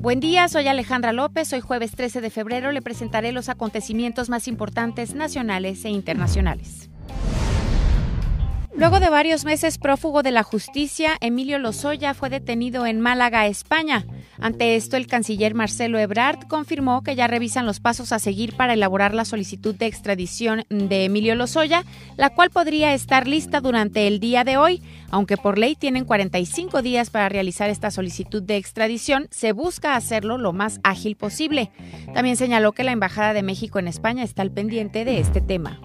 Buen día, soy Alejandra López. Hoy jueves 13 de febrero le presentaré los acontecimientos más importantes nacionales e internacionales. Luego de varios meses prófugo de la justicia, Emilio Lozoya fue detenido en Málaga, España. Ante esto, el canciller Marcelo Ebrard confirmó que ya revisan los pasos a seguir para elaborar la solicitud de extradición de Emilio Lozoya, la cual podría estar lista durante el día de hoy, aunque por ley tienen 45 días para realizar esta solicitud de extradición, se busca hacerlo lo más ágil posible. También señaló que la Embajada de México en España está al pendiente de este tema.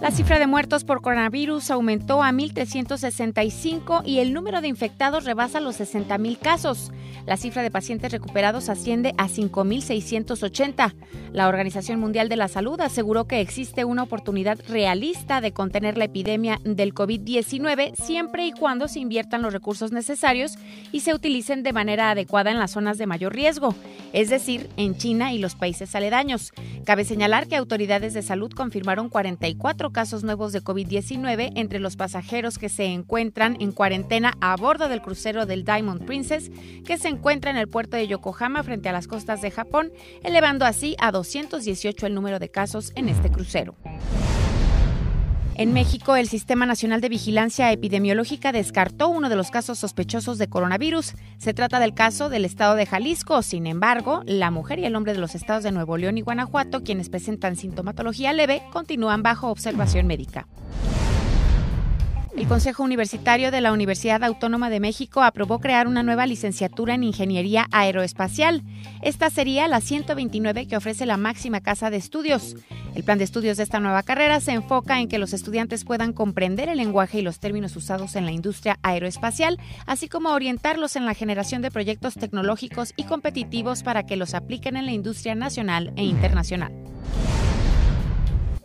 La cifra de muertos por coronavirus aumentó a 1.365 y el número de infectados rebasa los 60.000 casos. La cifra de pacientes recuperados asciende a 5.680. La Organización Mundial de la Salud aseguró que existe una oportunidad realista de contener la epidemia del COVID-19 siempre y cuando se inviertan los recursos necesarios y se utilicen de manera adecuada en las zonas de mayor riesgo, es decir, en China y los países aledaños. Cabe señalar que autoridades de salud confirmaron 44 casos nuevos de COVID-19 entre los pasajeros que se encuentran en cuarentena a bordo del crucero del Diamond Princess, que se encuentra en el puerto de Yokohama frente a las costas de Japón, elevando así a 218 el número de casos en este crucero. En México, el Sistema Nacional de Vigilancia Epidemiológica descartó uno de los casos sospechosos de coronavirus. Se trata del caso del estado de Jalisco. Sin embargo, la mujer y el hombre de los estados de Nuevo León y Guanajuato, quienes presentan sintomatología leve, continúan bajo observación médica. El Consejo Universitario de la Universidad Autónoma de México aprobó crear una nueva licenciatura en Ingeniería Aeroespacial. Esta sería la 129 que ofrece la máxima casa de estudios. El plan de estudios de esta nueva carrera se enfoca en que los estudiantes puedan comprender el lenguaje y los términos usados en la industria aeroespacial, así como orientarlos en la generación de proyectos tecnológicos y competitivos para que los apliquen en la industria nacional e internacional.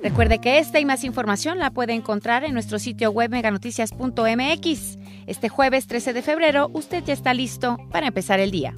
Recuerde que esta y más información la puede encontrar en nuestro sitio web meganoticias.mx. Este jueves 13 de febrero usted ya está listo para empezar el día.